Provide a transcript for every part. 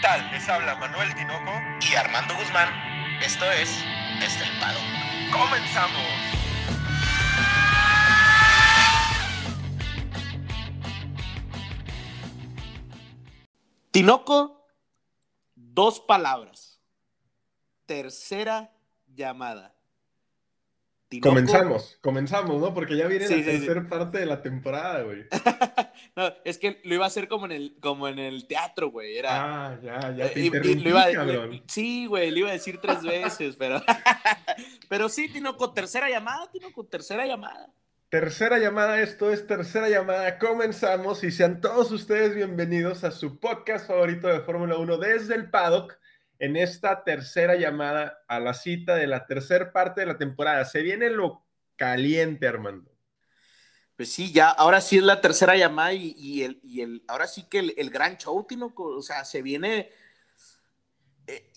tal? Les habla Manuel Tinoco y Armando Guzmán. Esto es Desde el Pado. ¡Comenzamos! Tinoco, dos palabras. Tercera llamada. Tinoco. Comenzamos, comenzamos, ¿no? Porque ya viene la tercera parte de la temporada, güey. no, es que lo iba a hacer como en el, como en el teatro, güey. Era, ah, ya, ya te interrumpí, iba, cabrón. sí, güey, le iba a decir tres veces, pero... pero sí, Tinoco, tercera llamada, Tinoco, tercera llamada. Tercera llamada, esto es tercera llamada. Comenzamos y sean todos ustedes bienvenidos a su podcast favorito de Fórmula 1 desde el paddock en esta tercera llamada a la cita de la tercera parte de la temporada. Se viene lo caliente, Armando. Pues sí, ya, ahora sí es la tercera llamada y, el, y el, ahora sí que el, gran show, Tino, o sea, se viene. Eh,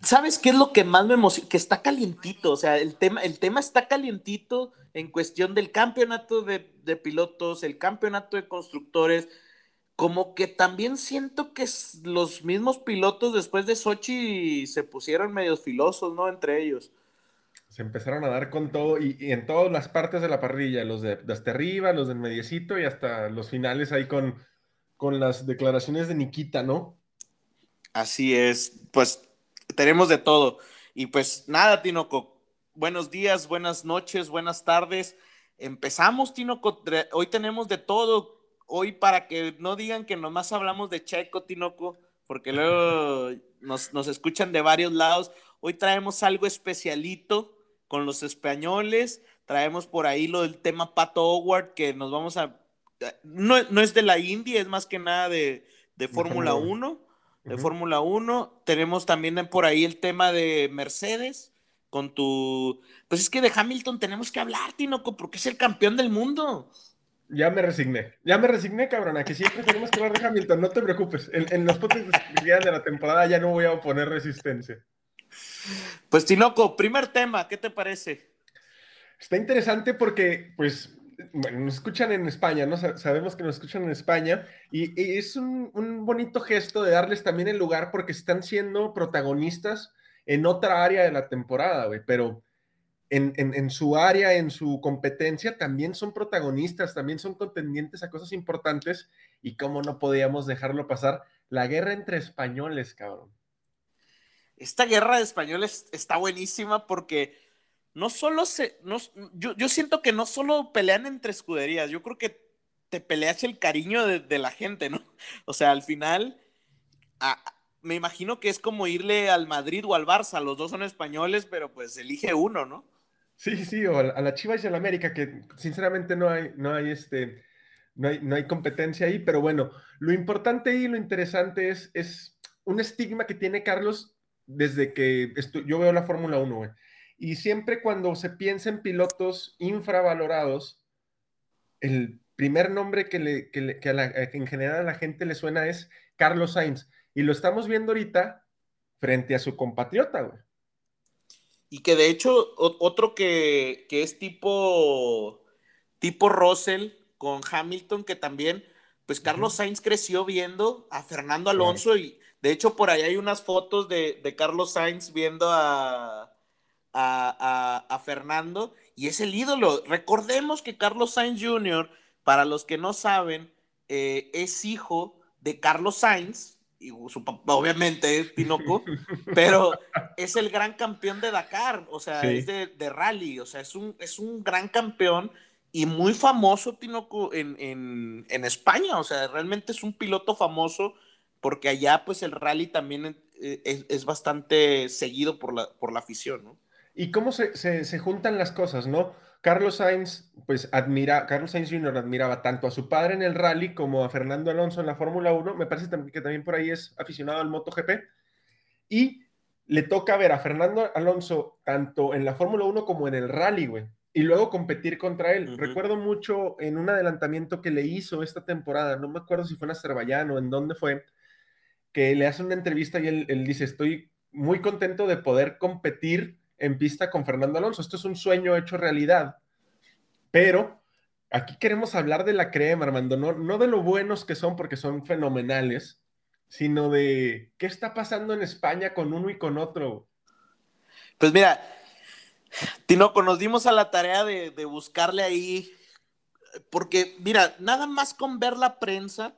¿Sabes qué es lo que más me emociona? Que está calientito, o sea, el tema, el tema está calientito en cuestión del campeonato de, de pilotos, el campeonato de constructores como que también siento que los mismos pilotos después de Sochi se pusieron medios filosos, ¿no? Entre ellos. Se empezaron a dar con todo y, en todas las partes de la parrilla, los de, hasta arriba, los del mediecito y hasta los finales ahí con, con las declaraciones de Nikita, ¿no? Así es, pues tenemos de todo. Y pues nada, Tinoco, buenos días, buenas noches, buenas tardes. Empezamos, Tinoco, hoy tenemos de todo hoy para que no digan que nomás hablamos de Checo, Tinoco, porque luego nos, escuchan de varios lados. Hoy traemos algo especialito con los españoles. Traemos por ahí lo del tema Pato Howard, que nos vamos a. No, es de la Indy, es más que nada de, Fórmula 1. De Fórmula 1. Tenemos también por ahí el tema de Mercedes. Con tu. Pues es que de Hamilton tenemos que hablar, Tinoco, porque es el campeón del mundo. Ya me resigné. Ya me resigné, cabrona, que siempre tenemos que hablar de Hamilton. No te preocupes. En, los podcasts de la temporada ya no voy a poner resistencia. Pues, Tinoco, primer tema, ¿qué te parece? Está interesante porque, pues, bueno, nos escuchan en España, ¿no? Sabemos que nos escuchan en España y, es un, un, bonito gesto de darles también el lugar porque están siendo protagonistas en otra área de la temporada, güey, pero en, su área, en su competencia, también son protagonistas, también son contendientes a cosas importantes y cómo no podíamos dejarlo pasar. La guerra entre españoles, cabrón. Esta guerra de españoles está buenísima porque no solo se, yo, siento que no solo pelean entre escuderías, yo creo que te peleas el cariño de, la gente, ¿no? O sea, al final, me imagino que es como irle al Madrid o al Barça, los dos son españoles, pero pues elige uno, ¿no? Sí, sí, o a la Chivas y a la América, que sinceramente no hay, no hay este, no hay, no hay competencia ahí, pero bueno, lo importante y lo interesante es, es un estigma que tiene Carlos desde que yo veo la Fórmula 1, Y siempre cuando se piensa en pilotos infravalorados, el primer nombre que, le, que, en general a la gente le suena es Carlos Sainz. Y lo estamos viendo ahorita frente a su compatriota, güey. Y que de hecho, otro que, es tipo, tipo Russell con Hamilton, que también, pues Carlos Sainz creció viendo a Fernando Alonso y de hecho por ahí hay unas fotos de, Carlos Sainz viendo a, a, Fernando y es el ídolo. Recordemos que Carlos Sainz Jr., para los que no saben, eh, es hijo de Carlos Sainz, y su papá, obviamente, es Tinoco, pero es el gran campeón de Dakar, o sea, es de, rally, o sea, es un, es un gran campeón y muy famoso Tinoco en, España, o sea, realmente es un piloto famoso porque allá pues el rally también es, es bastante seguido por la, por la afición, ¿no? Y cómo se, se, se juntan las cosas, ¿no? Carlos Sainz, pues admira, Carlos Sainz Jr. admiraba tanto a su padre en el rally como a Fernando Alonso en la Fórmula 1. Me parece que también por ahí es aficionado al MotoGP. Y le toca ver a Fernando Alonso tanto en la Fórmula 1 como en el rally, güey. Y luego competir contra él. Recuerdo mucho en un adelantamiento que le hizo esta temporada, no me acuerdo si fue en Azerbaiyán o en dónde fue, que le hace una entrevista y él, él dice, estoy muy contento de poder competir en pista con Fernando Alonso. Esto es un sueño hecho realidad. Pero aquí queremos hablar de la crema, Armando, no, no de lo buenos que son, porque son fenomenales, sino de qué está pasando en España con uno y con otro. Pues mira, Tinoco, nos dimos a la tarea de, de buscarle ahí, porque mira, nada más con ver la prensa,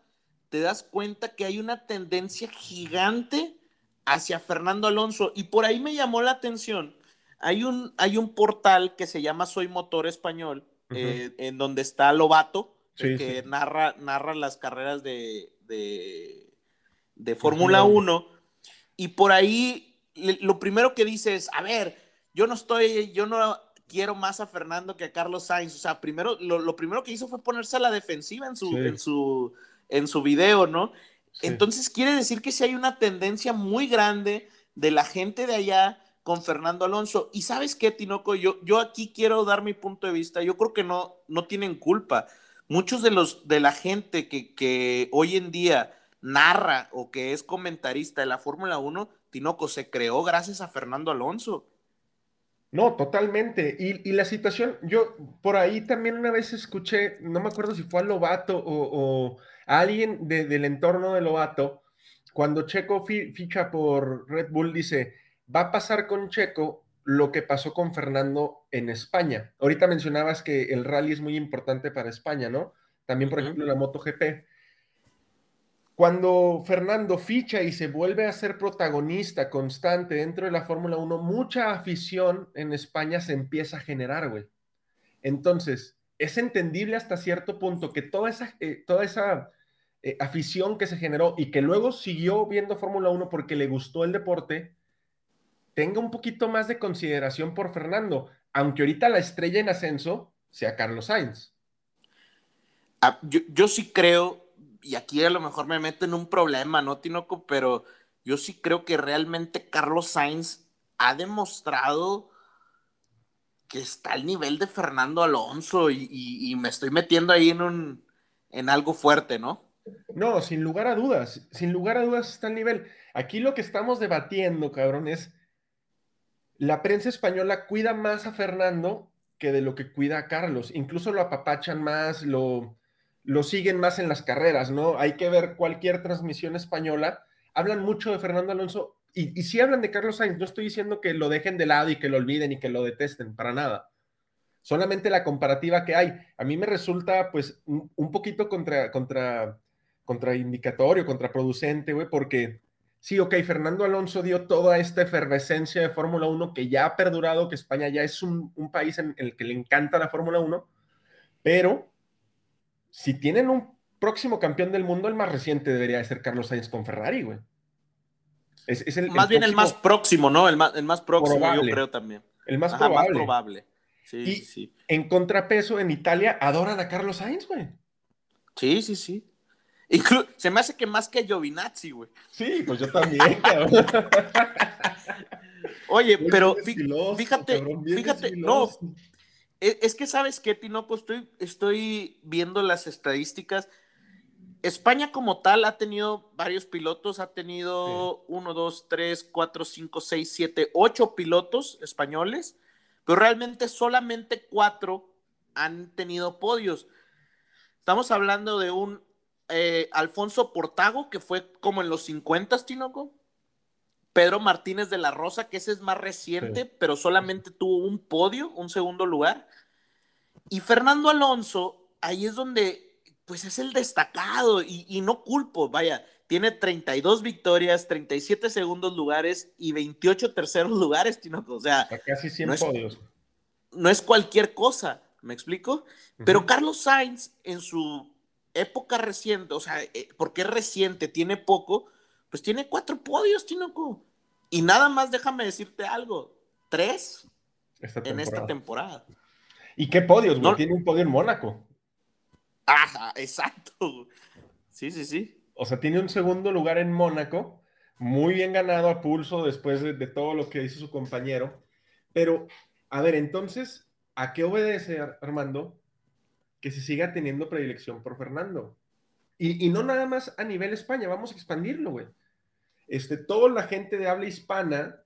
te das cuenta que hay una tendencia gigante hacia Fernando Alonso. Y por ahí me llamó la atención. Hay un, hay un portal que se llama Soy Motor Español, eh, en donde está Lobato, que Narra, narra las carreras de, de, Fórmula 1. Y por ahí lo primero que dice es, a ver, yo no estoy, yo no quiero más a Fernando que a Carlos Sainz. O sea, primero, lo, primero que hizo fue ponerse a la defensiva en su, en su, en su video, ¿no? Entonces quiere decir que sí hay una tendencia muy grande de la gente de allá con Fernando Alonso. Y sabes qué, Tinoco, yo, yo aquí quiero dar mi punto de vista. Yo creo que no, no tienen culpa. Muchos de los de la gente que, que hoy en día narra o que es comentarista de la Fórmula 1, Tinoco se creó gracias a Fernando Alonso. No, totalmente. Y, la situación, yo por ahí también una vez escuché, no me acuerdo si fue a Lobato o, a alguien del entorno de Lobato, cuando Checo ficha por Red Bull, dice, va a pasar con Checo lo que pasó con Fernando en España. Ahorita mencionabas que el rally es muy importante para España, ¿no? También, por ejemplo, la MotoGP. Cuando Fernando ficha y se vuelve a ser protagonista constante dentro de la Fórmula 1, mucha afición en España se empieza a generar, güey. Entonces, es entendible hasta cierto punto que toda esa, eh, toda esa eh, afición que se generó y que luego siguió viendo Fórmula 1 porque le gustó el deporte, tenga un poquito más de consideración por Fernando, aunque ahorita la estrella en ascenso sea Carlos Sainz. Ah, yo, yo sí creo y aquí a lo mejor me meto en un problema, ¿no, Tinoco? Pero yo sí creo que realmente Carlos Sainz ha demostrado que está al nivel de Fernando Alonso y, me estoy metiendo ahí en, un, en algo fuerte, ¿no? No, sin lugar a dudas, sin lugar a dudas está al nivel. Aquí lo que estamos debatiendo, cabrón, es la prensa española cuida más a Fernando que de lo que cuida a Carlos. Incluso lo apapachan más, lo, lo siguen más en las carreras, ¿no? Hay que ver cualquier transmisión española. Hablan mucho de Fernando Alonso y, y si hablan de Carlos Sainz, no estoy diciendo que lo dejen de lado y que lo olviden y que lo detesten, para nada. Solamente la comparativa que hay. A mí me resulta, pues, un, poquito contra, contra, contraindicatorio, contraproducente, güey, porque sí, ok, Fernando Alonso dio toda esta efervescencia de Fórmula 1 que ya ha perdurado, que España ya es un, un país en el que le encanta la Fórmula 1, pero si tienen un próximo campeón del mundo, el más reciente debería de ser Carlos Sainz con Ferrari, güey. Es, el, más bien el más próximo, ¿no? El más, el más próximo, yo creo también. El más probable. Sí, y sí. En contrapeso, en Italia adoran a Carlos Sainz, güey. Sí, sí, sí. Se me hace que más que Giovinazzi, güey. Sí, pues yo también, cabrón. Oye, pero fíjate, fíjate, no, e, es que sabes que, Tinoco, estoy, estoy viendo las estadísticas. España como tal ha tenido varios pilotos, ha tenido uno, dos, tres, cuatro, cinco, seis, siete, ocho pilotos españoles, pero realmente solamente cuatro han tenido podios. Estamos hablando de un eh, Alfonso Portago, que fue como en los 50, Tinoco. Pedro Martínez de la Rosa, que ese es más reciente, pero solamente tuvo un podio, un segundo lugar. Y Fernando Alonso, ahí es donde, pues es el destacado y, no culpo, vaya, tiene 32 victorias, 37 segundos lugares y 28 terceros lugares, o sea, casi 100 no es, podios. No es cualquier cosa, ¿me explico? Pero Carlos Sainz en su época reciente, o sea, eh, porque es reciente, tiene poco, pues tiene cuatro podios, Tinoco. Y nada más déjame decirte algo, tres en esta temporada. ¿Y qué podios, No... Tiene un podio en Mónaco. Ajá, exacto. Sí, sí, sí. O sea, tiene un segundo lugar en Mónaco, muy bien ganado a pulso después de, todo lo que hizo su compañero. Pero, a ver, entonces, ¿a qué obedece Armando que se siga teniendo predilección por Fernando? Y, y no nada más a nivel España, vamos a expandirlo, güey este, toda la gente de habla hispana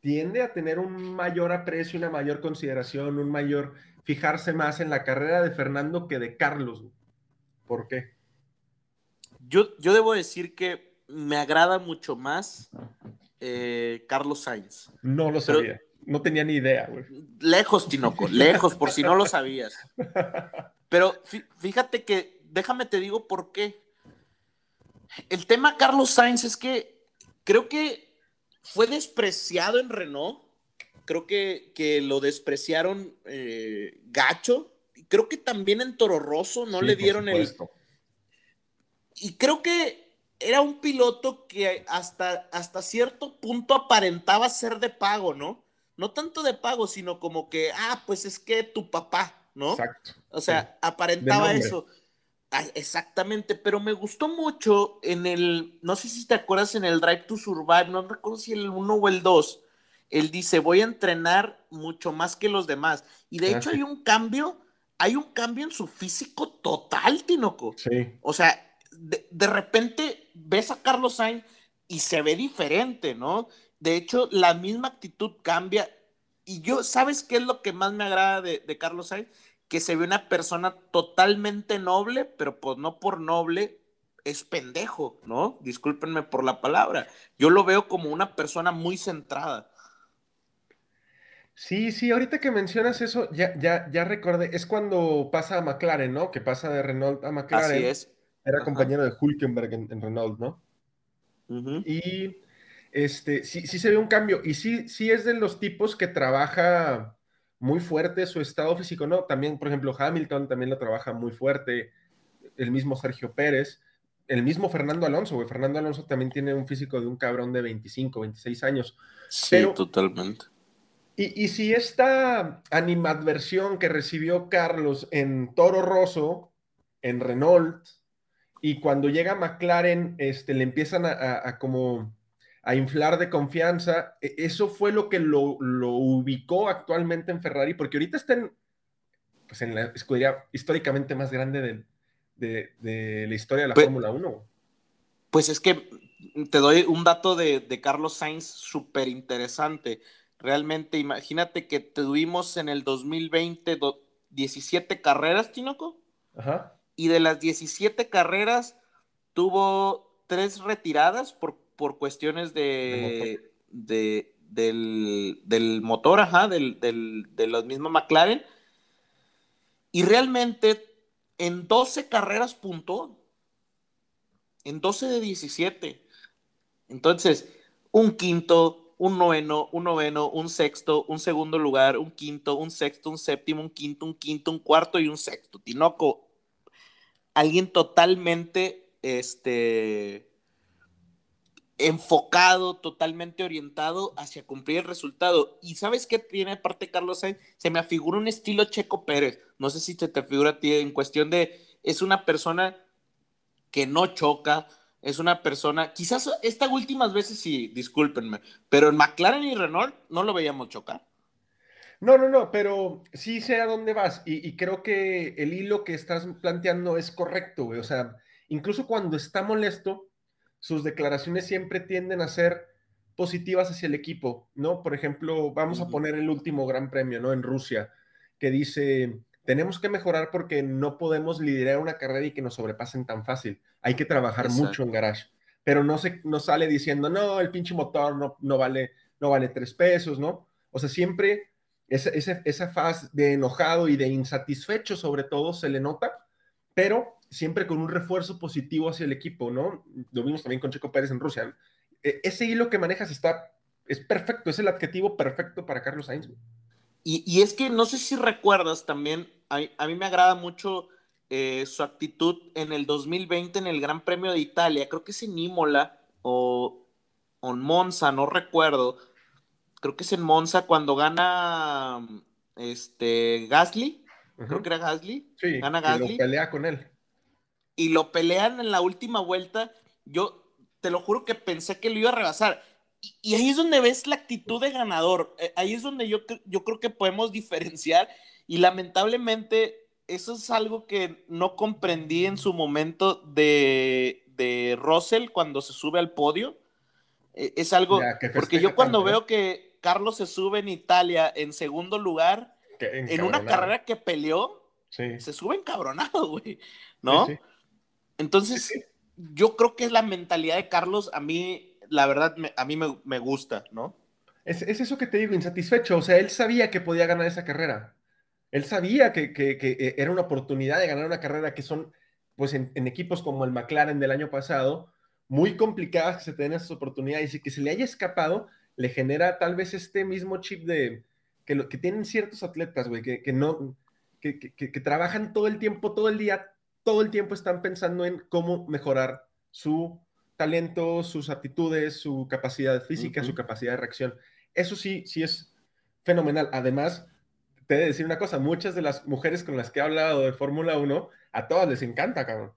tiende a tener un mayor aprecio, una mayor consideración, un mayor fijarse más en la carrera de Fernando que de Carlos. ¿Por qué? Yo, yo debo decir que me agrada mucho más eh, Carlos Sainz. No lo sabía. No tenía ni idea, güey. Lejos, Tinoco, lejos, por si no lo sabías. Pero fí- fíjate que, déjame te digo por qué. El tema Carlos Sainz es que creo que fue despreciado en Renault. Creo que, que lo despreciaron eh, gacho. Creo que también en Toro Rosso no Sí, le dieron el, y creo que era un piloto que hasta, hasta cierto punto aparentaba ser de pago, ¿no? No tanto de pago, sino como que, ah, pues es que tu papá, ¿no? Exacto. O sea, Sí. aparentaba eso. Ah, exactamente, pero me gustó mucho en el, no sé si te acuerdas en el Drive to Survive, no recuerdo si el 1 o el 2, él dice, voy a entrenar mucho más que los demás. Y de Ah, hecho sí. hay un cambio, hay un cambio en su físico total, Tinoco. Sí. O sea, de, de repente ves a Carlos Sainz y se ve diferente, ¿no? De hecho, la misma actitud cambia. Y yo, ¿sabes qué es lo que más me agrada de, de Carlos Sainz? Que se ve una persona totalmente noble, pero pues no por noble es pendejo, ¿no? Discúlpenme por la palabra. Yo lo veo como una persona muy centrada. Sí, sí, ahorita que mencionas eso, ya, ya, ya recordé, es cuando pasa a McLaren, ¿no? Que pasa de Renault a McLaren. Así es. Era Ajá. compañero de Hulkenberg en, en Renault, ¿no? Y este, sí, sí se ve un cambio. Y sí, sí es de los tipos que trabaja muy fuerte su estado físico, ¿no? También, por ejemplo, Hamilton también lo trabaja muy fuerte. El mismo Sergio Pérez. El mismo Fernando Alonso, güey. Fernando Alonso también tiene un físico de un cabrón de 25, 26 años. Sí, Pero- totalmente. Y, y si esta animadversión que recibió Carlos en Toro Rosso, en Renault, y cuando llega a McLaren, este, le empiezan a, a- a como a inflar de confianza, e- eso fue lo que lo, lo ubicó actualmente en Ferrari, porque ahorita está en, pues en la escudería históricamente más grande de, de la historia de la Pe- Fórmula 1. Pues es que te doy un dato de, de Carlos Sainz súper interesante. Realmente, imagínate que tuvimos en el 2020 do- 17 carreras, Tinoco, Ajá. y de las 17 carreras tuvo tres retiradas por, por cuestiones de, de- del, del motor, ajá, del, del, de los mismos McLaren. Y realmente en 12 carreras puntuó. En 12 de 17. Entonces, un quinto, un noveno, un noveno, un sexto, un segundo lugar, un quinto, un sexto, un séptimo, un quinto, un quinto, un cuarto y un sexto. Tinoco, alguien totalmente este, enfocado, totalmente orientado hacia cumplir el resultado. ¿Y sabes qué tiene aparte Carlos Sainz? Se me afigura un estilo Checo Pérez. No sé si se te figura a ti en cuestión de, es una persona que no choca, es una persona, quizás estas últimas veces sí, discúlpenme, pero en McLaren y Renault no lo veíamos chocar. No, no, no, pero sí sé a dónde vas y, y creo que el hilo que estás planteando es correcto, güey. O sea, incluso cuando está molesto, sus declaraciones siempre tienden a ser positivas hacia el equipo, ¿no? Por ejemplo, vamos a poner el último gran premio, ¿no? En Rusia, que dice, tenemos que mejorar porque no podemos liderar una carrera y que nos sobrepasen tan fácil. Hay que trabajar Exacto. mucho en garage. Pero no, se, no sale diciendo, no, el pinche motor no, no, vale, no vale tres pesos, ¿no? O sea, siempre esa, esa, esa faz de enojado y de insatisfecho sobre todo se le nota, pero siempre con un refuerzo positivo hacia el equipo, ¿no? Lo vimos también con Checo Pérez en Rusia. E- Ese hilo que manejas está, es perfecto, es el adjetivo perfecto para Carlos Sainz. Y, y es que no sé si recuerdas también, a, mí- a mí me agrada mucho eh, su actitud en el 2020 en el Gran Premio de Italia, creo que es en Imola o, o en Monza, no recuerdo, creo que es en Monza cuando gana este Gasly, creo que era Gasly, Sí, gana lo Gasly. pelea con él. Y lo pelean en la última vuelta, yo te lo juro que pensé que lo iba a rebasar. Y, y ahí es donde ves la actitud de ganador. Eh, ahí es donde yo, yo creo que podemos diferenciar. Y lamentablemente, eso es algo que no comprendí en su momento de, de Russell cuando se sube al podio. Eh, es algo. Ya, que porque yo cuando tanto, ¿eh? veo que Carlos se sube en Italia en segundo lugar, en una carrera que peleó, Sí. se sube encabronado, güey. ¿no? Sí, sí. Entonces, yo creo que es la mentalidad de Carlos, a mí, la verdad, a mí me, gusta, ¿no? Es, eso que te digo, insatisfecho. O sea, él sabía que podía ganar esa carrera. Él sabía que, que, era una oportunidad de ganar una carrera que son, pues, en, equipos como el McLaren del año pasado, muy complicadas que se tienen esas oportunidades y que se le haya escapado, le genera tal vez este mismo chip de que, lo, que tienen ciertos atletas, güey, que, no, que, que trabajan todo el tiempo, todo el día, todo el tiempo están pensando en cómo mejorar su talento, sus aptitudes, su capacidad física, su capacidad de reacción. Eso sí, sí es fenomenal. Además, te he de decir una cosa, muchas de las mujeres con las que he hablado de Fórmula 1, a todas les encanta, cabrón.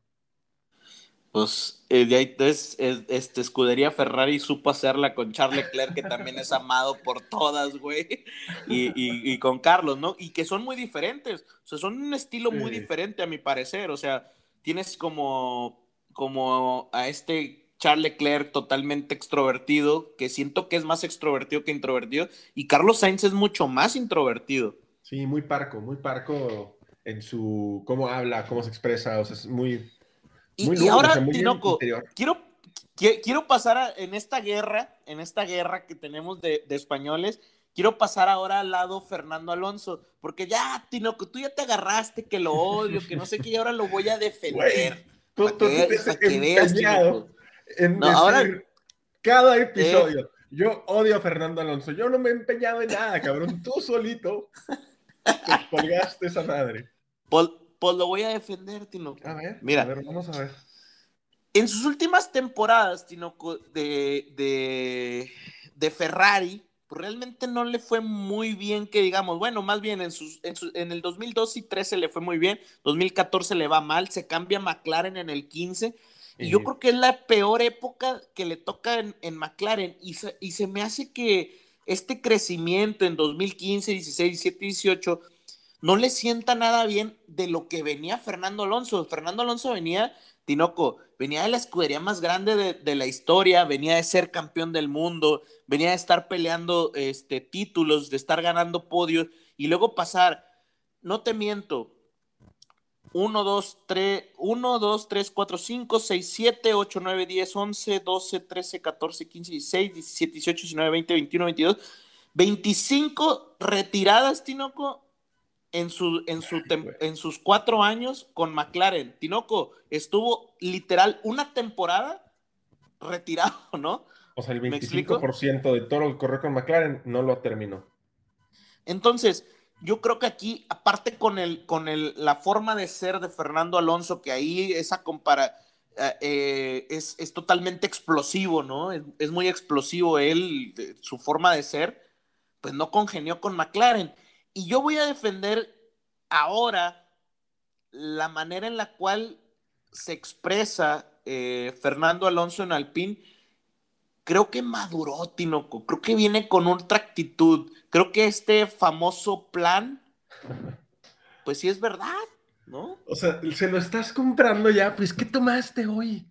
Pues eh, de ahí es, este, escudería Ferrari supo hacerla con Charles Leclerc, que también es amado por todas, güey, y, con Carlos, ¿no? Y que son muy diferentes, o sea, son un estilo muy diferente a mi parecer, o sea, tienes como, como a este Charles Leclerc totalmente extrovertido, que siento que es más extrovertido que introvertido, y Carlos Sainz es mucho más introvertido. Sí, muy parco, muy parco en su, cómo habla, cómo se expresa, o sea, es muy y, ahora, Tinoco, quiero, quiero pasar en esta guerra, en esta guerra que tenemos de, españoles, quiero pasar ahora al lado Fernando Alonso, porque ya, Tinoco, tú ya te agarraste, que lo odio, que no sé qué, y ahora lo voy a defender. tú, tú que, veas, en ahora, cada episodio. Eh. yo odio a Fernando Alonso. Yo no me he empeñado en nada, cabrón. Tú solito te colgaste esa madre. Pues lo voy a defender, Tinoco. A ver, Mira, vamos a ver. En sus últimas temporadas, Tinoco, de, de, Ferrari, pues realmente no le fue muy bien, que digamos, bueno, más bien en, sus, en, el 2012 y 13 le fue muy bien, 2014 le va mal, se cambia McLaren en el 15, y yo creo que es la peor época que le toca en, en McLaren, y se, y se me hace que este crecimiento en 2015, 16, 17, 18 no le sienta nada bien de lo que venía Fernando Alonso. Fernando Alonso venía, Tinoco, venía de la escudería más grande de, la historia, venía de ser campeón del mundo, venía de estar peleando este, títulos, de estar ganando podios y luego pasar, no te miento, 1, 2, 3, 1, 2, 3, 4, 5, 6, 7, 8, 9, 10, 11, 12, 13, 14, 15, 16, 17, 18, 19, 20, 21, 22, 25 retiradas, Tinoco, en, su, en, su en sus cuatro años con McLaren. Tinoco estuvo literal una temporada retirado, ¿no? O sea, el 25% de todo lo que corrió con McLaren no lo terminó. Entonces, yo creo que aquí, aparte con, el, con el, la forma de ser de Fernando Alonso, que ahí esa compara, eh, eh, es, es, totalmente explosivo, ¿no? Es, es, muy explosivo él, su forma de ser, pues no congenió con McLaren. Y yo voy a defender ahora la manera en la cual se expresa eh, Fernando Alonso en Alpine. Creo que maduró Tinoco, creo que viene con otra actitud. Creo que este famoso plan, pues sí es verdad, ¿no? O sea, se lo estás comprando ya, pues ¿qué tomaste hoy?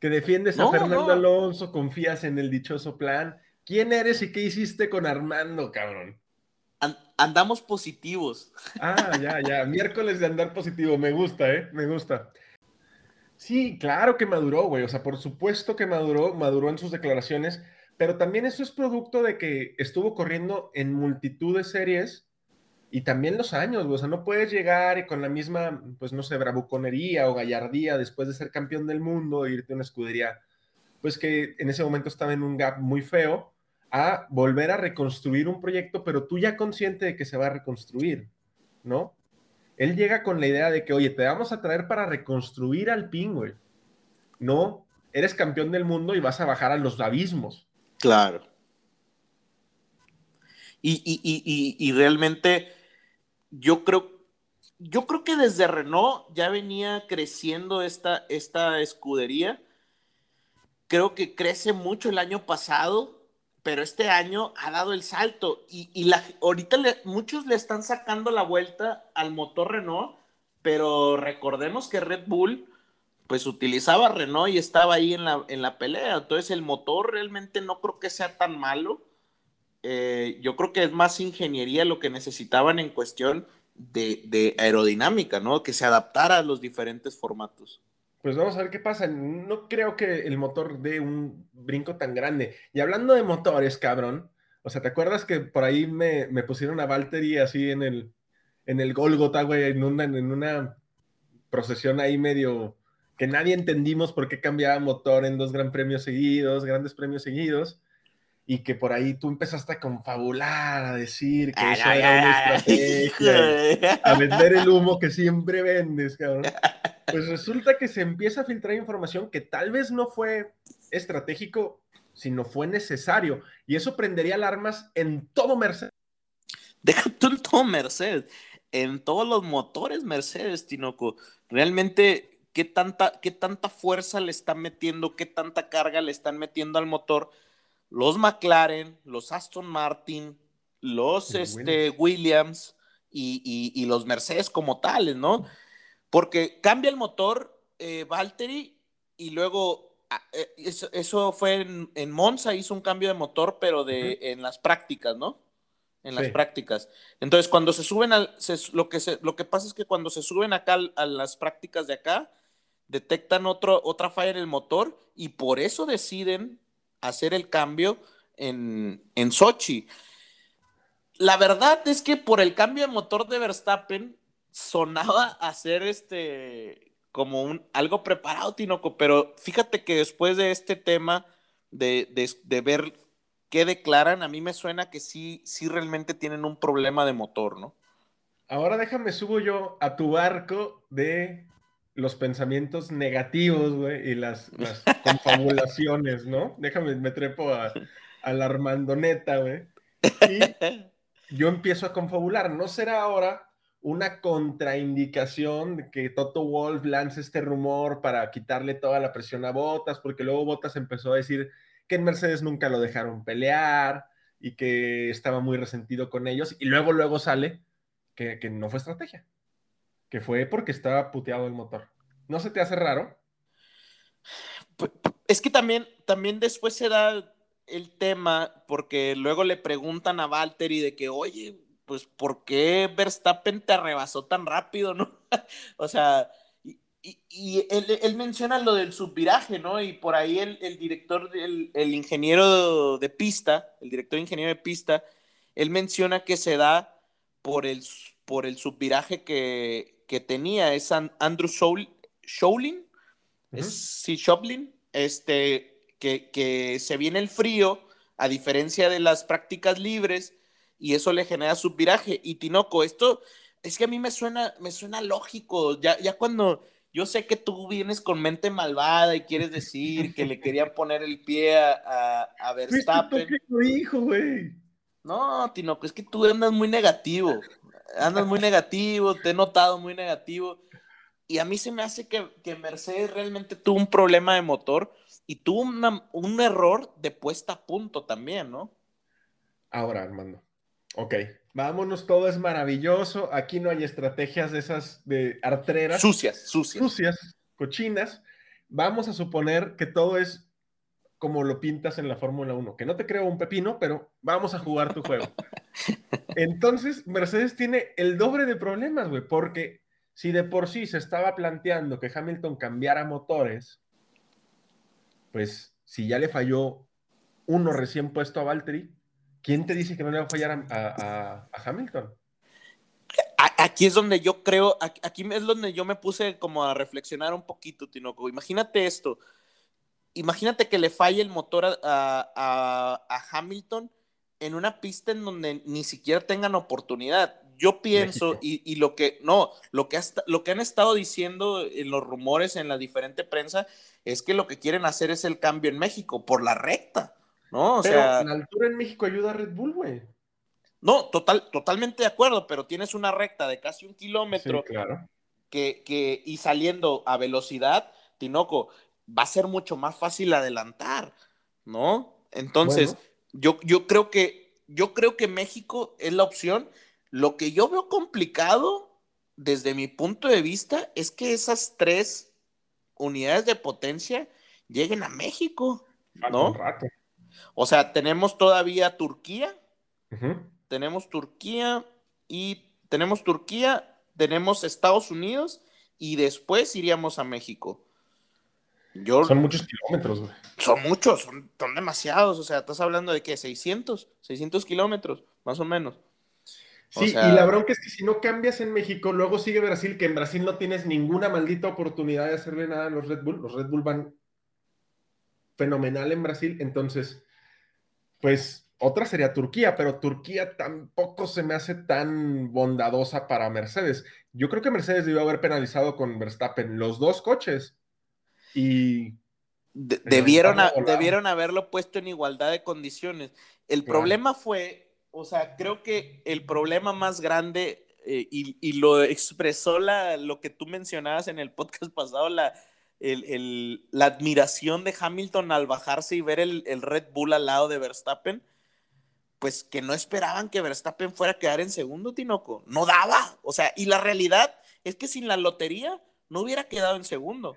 Que defiendes a Fernando Alonso, confías en el dichoso plan. ¿Quién eres y qué hiciste con Armando, cabrón? Andamos positivos. Ah, ya, ya. Miércoles de andar positivo. Me gusta, ¿eh? Me gusta. Sí, claro que maduró, güey. O sea, por supuesto que maduró, maduró en sus declaraciones, pero también eso es producto de que estuvo corriendo en multitud de series y también los años, güey. O sea, no puedes llegar con la misma, pues no sé, bravuconería o gallardía después de ser campeón del mundo e irte a una escudería, pues que en ese momento estaba en un gap muy feo a volver a reconstruir un proyecto, pero tú ya consciente de que se va a reconstruir, ¿no? Él llega con la idea de que, oye, te vamos a traer para reconstruir al pingüe. No, eres campeón del mundo y vas a bajar a los abismos. Claro. Y, y, realmente yo creo, yo creo que desde Renault ya venía creciendo esta, esta escudería. Creo que crece mucho el año pasado pero este año ha dado el salto y, la, ahorita muchos le están sacando la vuelta al motor Renault, pero recordemos que Red Bull pues utilizaba Renault y estaba ahí en la, en la pelea, entonces el motor realmente no creo que sea tan malo, eh, yo creo que es más ingeniería lo que necesitaban en cuestión de, de aerodinámica, ¿no? Que se adaptara a los diferentes formatos. Pues vamos a ver qué pasa. No creo que el motor dé un brinco tan grande. Y hablando de motores, cabrón, o sea, ¿te acuerdas que por ahí me, pusieron a Valtteri así en el, en el Golgota, güey, en una, en una procesión ahí medio que nadie entendimos por qué cambiaba motor en dos gran premios seguidos, grandes premios seguidos, y que por ahí tú empezaste a confabular, a decir que eso era una estrategia, a vender el humo que siempre vendes, cabrón. Pues resulta que se empieza a filtrar información que tal vez no fue estratégico, sino fue necesario, y eso prendería alarmas en todo Mercedes. Deja tú en todo Mercedes, en todos los motores Mercedes, Tinoco. Realmente qué tanta, qué tanta fuerza le están metiendo, qué tanta carga le están metiendo al motor los McLaren, los Aston Martin, los este, Williams, y, los Mercedes como tales, ¿no? Porque cambia el motor eh, Valtteri y luego ah, eh, eso, fue en, Monza, hizo un cambio de motor, pero de, en las prácticas, ¿no? En las prácticas. Entonces, cuando se suben al, lo, que se, lo que pasa es que cuando se suben acá a las prácticas de acá, detectan otro, otra falla en el motor y por eso deciden hacer el cambio en, en Sochi. La verdad es que por el cambio de motor de Verstappen sonaba a ser este como un algo preparado, Tinoco, pero fíjate que después de este tema de, de, ver qué declaran, a mí me suena que sí, sí realmente tienen un problema de motor, ¿no? Ahora déjame subo yo a tu barco de los pensamientos negativos, güey, y las, confabulaciones, ¿no? Déjame, me trepo a, la Armandoneta, güey. Y yo empiezo a confabular. ¿No será ahora una contraindicación que Toto Wolf lance este rumor para quitarle toda la presión a Botas? Porque luego Botas empezó a decir que en Mercedes nunca lo dejaron pelear y que estaba muy resentido con ellos. Y luego, luego sale que, que no fue estrategia que fue porque estaba puteado el motor. ¿No se te hace raro? Es que también, también después se da el tema, porque luego le preguntan a Valtteri de que, oye, pues, ¿por qué Verstappen te arrebasó tan rápido, no? o sea, y, él, menciona lo del subviraje, ¿no? Y por ahí el, director, el, el, ingeniero de pista, el director ingeniero de pista, él menciona que se da por el, por el subviraje que, que tenía es Andrew Showlin, sí, Shoplin, este, que, que se viene el frío, a diferencia de las prácticas libres, y eso le genera subviraje. Y Tinoco, esto es que a mí me suena, me suena lógico, ya, ya cuando yo sé que tú vienes con mente malvada y quieres decir que le querían poner el pie a, a, Verstappen. güey. No, Tinoco, es que tú andas muy negativo andas muy negativo, te he notado muy negativo. Y a mí se me hace que, que Mercedes realmente tuvo un problema de motor y tuvo un error de puesta a punto también, ¿no? Ahora, Armando. Ok, vámonos, todo es maravilloso. Aquí no hay estrategias de esas de artreras. Sucias, sucias. Sucias, cochinas. Vamos a suponer que todo es como lo pintas en la Fórmula 1, que no te creo un pepino, pero vamos a jugar tu juego. Entonces, Mercedes tiene el doble de problemas, güey, porque si de por sí se estaba planteando que Hamilton cambiara motores, pues si ya le falló uno recién puesto a Valtteri, ¿quién te dice que no le va a fallar a, Hamilton? Aquí es donde yo creo, aquí es donde yo me puse como a reflexionar un poquito, Tinoco. Imagínate esto, imagínate que le falle el motor a, Hamilton en una pista en donde ni siquiera tengan oportunidad. Yo pienso, y, lo que, no, lo que, hasta, lo que han estado diciendo en los rumores en la diferente prensa es que lo que quieren hacer es el cambio en México, por la recta, ¿no? O pero sea, la altura en México ayuda a Red Bull, güey. No, total, totalmente de acuerdo, pero tienes una recta de casi un kilómetro. claro. Que, que, y saliendo a velocidad, Tinoco, va a ser mucho más fácil adelantar, ¿no? Entonces, yo, yo creo que yo creo que México es la opción. Lo que yo veo complicado desde mi punto de vista es que esas tres unidades de potencia lleguen a México, ¿no? O sea, tenemos todavía Turquía, tenemos Turquía y tenemos Turquía, tenemos Estados Unidos y después iríamos a México. Yo, Son muchos kilómetros, güey. son muchos, son, son demasiados. O sea, estás hablando de que 600, 600 kilómetros, más o menos. O Sí, sea- y la bronca es que si no cambias en México, luego sigue Brasil, que en Brasil no tienes ninguna maldita oportunidad de hacerle nada a los Red Bull. Los Red Bull van fenomenal en Brasil, entonces, pues otra sería Turquía, pero Turquía tampoco se me hace tan bondadosa para Mercedes. Yo creo que Mercedes debió haber penalizado con Verstappen los dos coches y De- debieron, a- debieron haberlo puesto en igualdad de condiciones. El Claro. problema fue, o sea, creo que el problema más grande, eh, y, y lo expresó la, lo que tú mencionabas en el podcast pasado, la, el- el- la admiración de Hamilton al bajarse y ver el, el Red Bull al lado de Verstappen, pues que no esperaban que Verstappen fuera a quedar en segundo, Tinoco. No daba. O sea, y la realidad es que sin la lotería no hubiera quedado en segundo.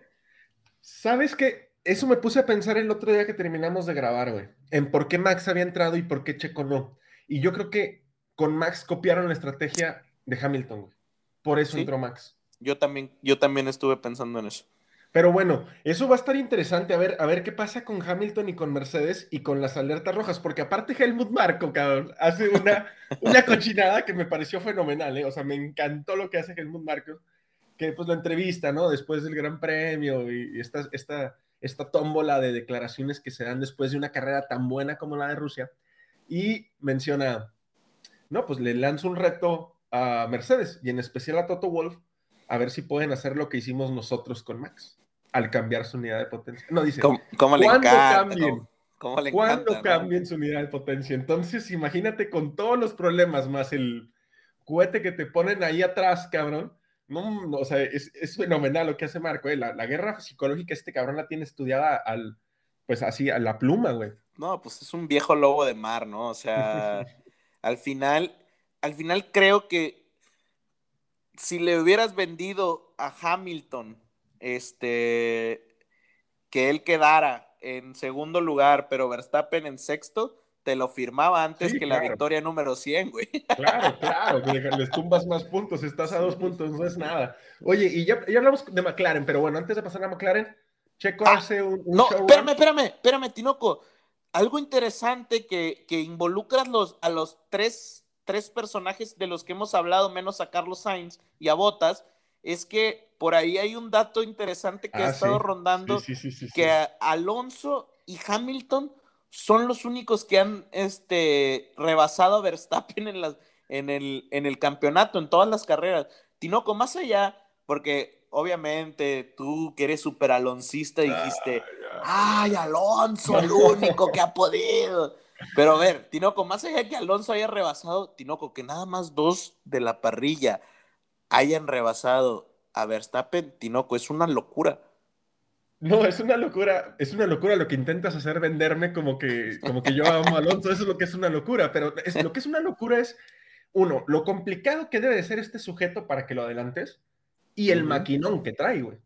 ¿Sabes qué? Eso me puse a pensar el otro día que terminamos de grabar, güey, en por qué Max había entrado y por qué Checo no. Y yo creo que con Max copiaron la estrategia de Hamilton, güey. Por eso Sí. entró Max. Yo también, yo también estuve pensando en eso. Pero bueno, eso va a estar interesante a ver, a ver qué pasa con Hamilton y con Mercedes y con las alertas rojas, porque aparte Helmut Marco, cabrón, hace una, una cochinada que me pareció fenomenal, ¿eh? O sea, me encantó lo que hace Helmut Marco, que pues la entrevista, ¿no? Después del Gran Premio y, y esta, esta, esta tómbola de declaraciones que se dan después de una carrera tan buena como la de Rusia, y menciona, no, pues le lanzo un reto a Mercedes y en especial a Toto Wolf, a ver si pueden hacer lo que hicimos nosotros con Max al cambiar su unidad de potencia. No, dice, ¿Cómo, cómo le ¿Cuándo encanta? cambien? ¿no? ¿Cómo le ¿cuándo encanta, no? cambien su unidad de potencia? Entonces, imagínate con todos los problemas más el cohete que te ponen ahí atrás, cabrón. No, no, o sea, es, es fenomenal lo que hace Marco. eh. La, la guerra psicológica, este cabrón la tiene estudiada al, pues así, a la pluma, güey. No, pues es un viejo lobo de mar, ¿no? O sea, al final, al final creo que si le hubieras vendido a Hamilton, este, que él quedara en segundo lugar, pero Verstappen en sexto, te lo firmaba antes Sí, que la victoria número 100, güey. Claro, claro, que le- les tumbas más puntos, estás a dos puntos, no es nada. Oye, y ya, ya hablamos de McLaren, pero bueno, antes de pasar a McLaren, Checo Ah, hace un, un No, espérame, espérame, espérame, Tinoco. Algo interesante que, que involucras los, a los tres, tres personajes de los que hemos hablado, menos a Carlos Sainz y a Botas, es que por ahí hay un dato interesante que ha Ah, estado sí. rondando, Sí, sí, que Alonso y Hamilton son los únicos que han este, rebasado a Verstappen en, las, en, el, en el campeonato, en todas las carreras. Tinoco, más allá, porque obviamente tú que eres súper aloncista dijiste, ay, Alonso, el único que ha podido. Pero a ver, Tinoco, más allá de que Alonso haya rebasado, Tinoco, que nada más dos de la parrilla hayan rebasado a Verstappen, Tinoco, es una locura. No, es una locura, es una locura lo que intentas hacer venderme como que, como que yo amo a Alonso, eso es lo que es una locura, pero es, lo que es una locura es, uno, lo complicado que debe de ser este sujeto para que lo adelantes y el maquinón que trae, güey.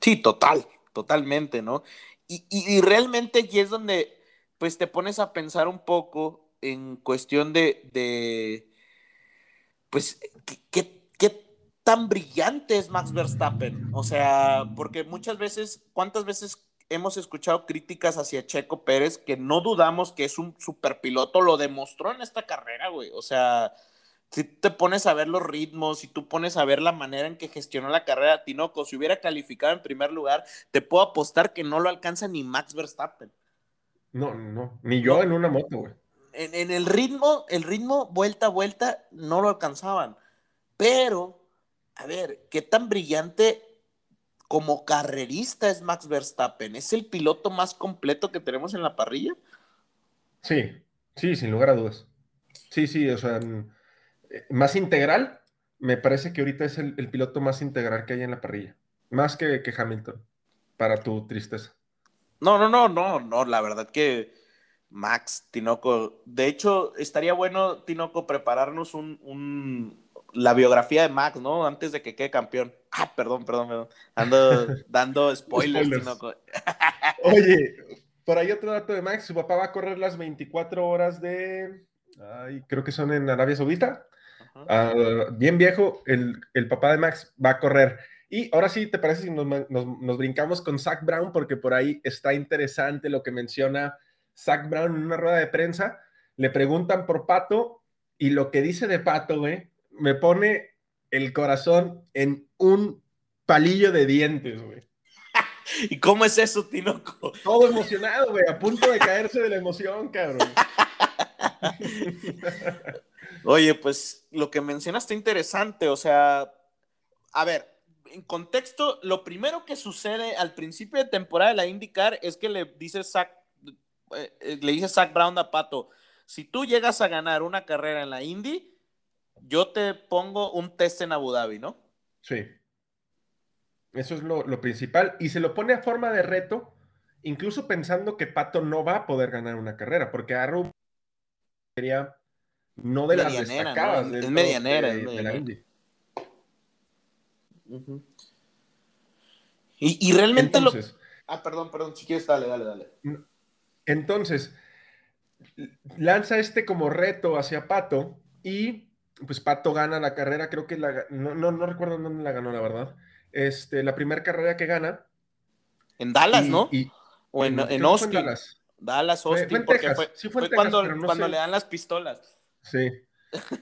Sí, total, totalmente, ¿no? Y, y- y realmente aquí es donde, pues, te pones a pensar un poco en cuestión de, de pues, ¿qué, qué, qué tan brillante es Max Verstappen? O sea, porque muchas veces, ¿cuántas veces hemos escuchado críticas hacia Checo Pérez que no dudamos que es un superpiloto? Lo demostró en esta carrera, güey. O sea, si te pones a ver los ritmos, si tú pones a ver la manera en que gestionó la carrera, Tinoco, si hubiera calificado en primer lugar, te puedo apostar que no lo alcanza ni Max Verstappen. No, no, ni yo en una moto, güey. En, en el ritmo, el ritmo vuelta a vuelta no lo alcanzaban. Pero, a ver, ¿qué tan brillante como carrerista es Max Verstappen? ¿Es el piloto más completo que tenemos en la parrilla? Sí, sí, sin lugar a dudas. Sí, sí, o sea, mm, eh, más integral, me parece que ahorita es el, el piloto más integral que hay en la parrilla, más que, que Hamilton, para tu tristeza. No, no, no, no, no, la verdad que Max, Tinoco, de hecho, estaría bueno, Tinoco, prepararnos un, un- la biografía de Max, ¿no? Antes de que quede campeón. Ah, perdón, perdón, perdón. Ando dando spoilers. Oye, por ahí otro dato de Max, su papá va a correr las 24 horas de, ay, creo que son en Arabia Saudita. Ah, bien viejo, el, el papá de Max va a correr. Y ahora sí, ¿te parece si nos, nos, nos, brincamos con Zach Brown? Porque por ahí está interesante lo que menciona Zach Brown en una rueda de prensa. Le preguntan por Pato y lo que dice de Pato, güey, me pone el corazón en un palillo de dientes, güey. ¿Y cómo es eso, Tinoco? Todo emocionado, güey, a punto de caerse de la emoción, cabrón. Oye, pues lo que mencionas está interesante, o sea, a ver, en contexto, lo primero que sucede al principio de temporada de la IndyCar es que le dice Zach, eh, le dice Zach Brown a Pato, si tú llegas a ganar una carrera en la Indy, yo te pongo un test en Abu Dhabi, ¿no? Sí. Eso es lo, principal. Y se lo pone a forma de reto, incluso pensando que Pato no va a poder ganar una carrera, porque Arrow sería no de las destacadas. es medianera, de, la Indy. y, realmente Entonces, lo... Ah, perdón, perdón, si quieres, dale, dale, dale. Entonces, lanza este como reto hacia Pato y pues Pato gana la carrera, creo que la, no, no, no recuerdo dónde la ganó, la verdad. Este, la primera carrera que gana. En Dallas, ¿no? o en, en, Austin. Dallas. Dallas, Austin, fue, porque fue, sí fue, cuando, cuando le dan las pistolas. Sí.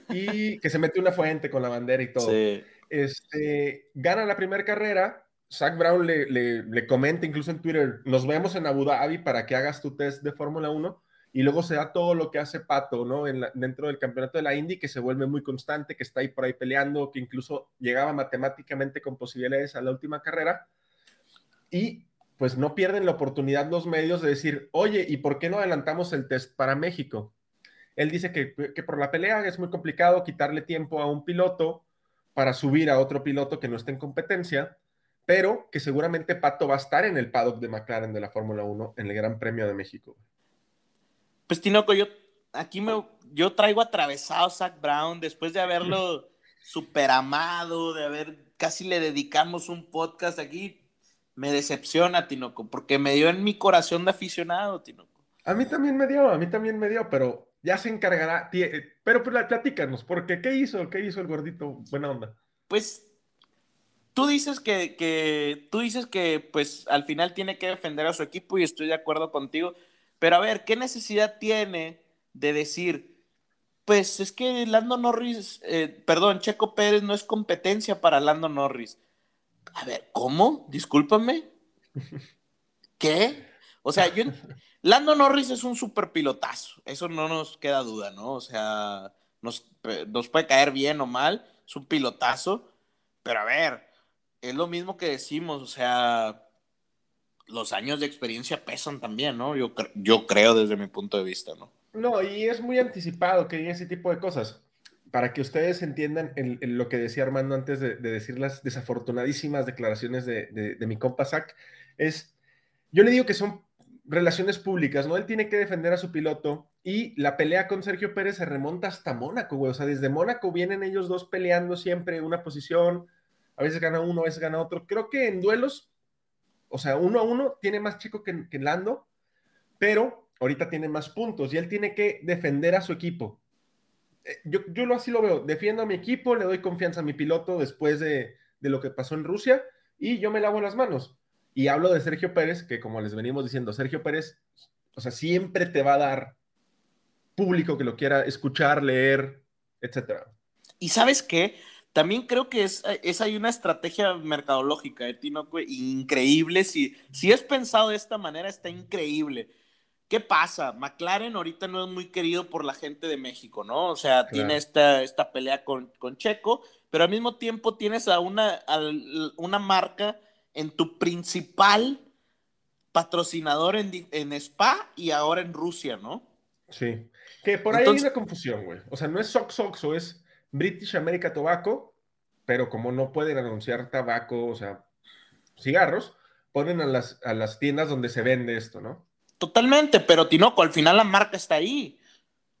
Y que se mete una fuente con la bandera y todo. Sí. Este, gana la primera carrera. Zach Brown le, le, le, comenta incluso en Twitter, nos vemos en Abu Dhabi para que hagas tu test de Fórmula 1 y luego se da todo lo que hace Pato, ¿no? En dentro del campeonato de la Indy, que se vuelve muy constante, que está ahí por ahí peleando, que incluso llegaba matemáticamente con posibilidades a la última carrera. Y pues no pierden la oportunidad los medios de decir, oye, ¿y por qué no adelantamos el test para México? Él dice que, que por la pelea es muy complicado quitarle tiempo a un piloto para subir a otro piloto que no esté en competencia, pero que seguramente Pato va a estar en el paddock de McLaren de la Fórmula 1 en el Gran Premio de México. Pues Tinoco, yo aquí me, yo traigo atravesado a Zach Brown después de haberlo super amado, de haber casi le dedicamos un podcast aquí. Me decepciona, Tinoco, porque me dio en mi corazón de aficionado, Tinoco. A mí también me dio, a mí también me dio, pero ya se encargará. Pero pues, platícanos, porque ¿qué hizo? ¿Qué hizo el gordito? Buena onda. Pues tú dices que, que, tú dices que pues al final tiene que defender a su equipo y estoy de acuerdo contigo, pero a ver, ¿qué necesidad tiene de decir, pues es que Lando Norris, eh, perdón, Checo Pérez no es competencia para Lando Norris? A ver, ¿cómo? Discúlpame. ¿Qué? O sea, yo, Lando Norris es un super pilotazo, eso no nos queda duda, ¿no? O sea, nos, nos puede caer bien o mal, es un pilotazo, pero a ver, es lo mismo que decimos, o sea, los años de experiencia pesan también, ¿no? Yo, yo creo desde mi punto de vista, ¿no? No, y es muy anticipado que ese tipo de cosas. Para que ustedes entiendan lo que decía Armando antes de, decir las desafortunadísimas declaraciones de, mi compa Zach, es, yo le digo que son relaciones públicas, ¿no? Él tiene que defender a su piloto y la pelea con Sergio Pérez se remonta hasta Mónaco, güey. O sea, desde Mónaco vienen ellos dos peleando siempre una posición, a veces gana uno, a veces gana otro. Creo que en duelos o sea, uno a uno tiene más chico que, Lando, pero ahorita tiene más puntos y él tiene que defender a su equipo. Eh, yo, yo así lo veo, defiendo a mi equipo, le doy confianza a mi piloto después de, lo que pasó en Rusia y yo me lavo las manos. Y hablo de Sergio Pérez, que como les venimos diciendo, Sergio Pérez, o sea, siempre te va a dar público que lo quiera escuchar, leer, etcétera. ¿Y sabes qué? También creo que es, es hay una estrategia mercadológica de Tinoco increíble. Si, si es pensado de esta manera, está increíble. ¿Qué pasa? McLaren ahorita no es muy querido por la gente de México, ¿no? O sea, tiene esta, esta pelea con, con, Checo, pero al mismo tiempo tienes a una, a una marca en tu principal patrocinador en, en, Spa y ahora en Rusia, ¿no? Sí. Que por ahí hay una confusión, güey. O sea, no es Sox o es British America Tobacco, pero como no pueden anunciar tabaco, o sea, cigarros, ponen a las, a las tiendas donde se vende esto, ¿no? Totalmente, pero Tinoco, al final la marca está ahí.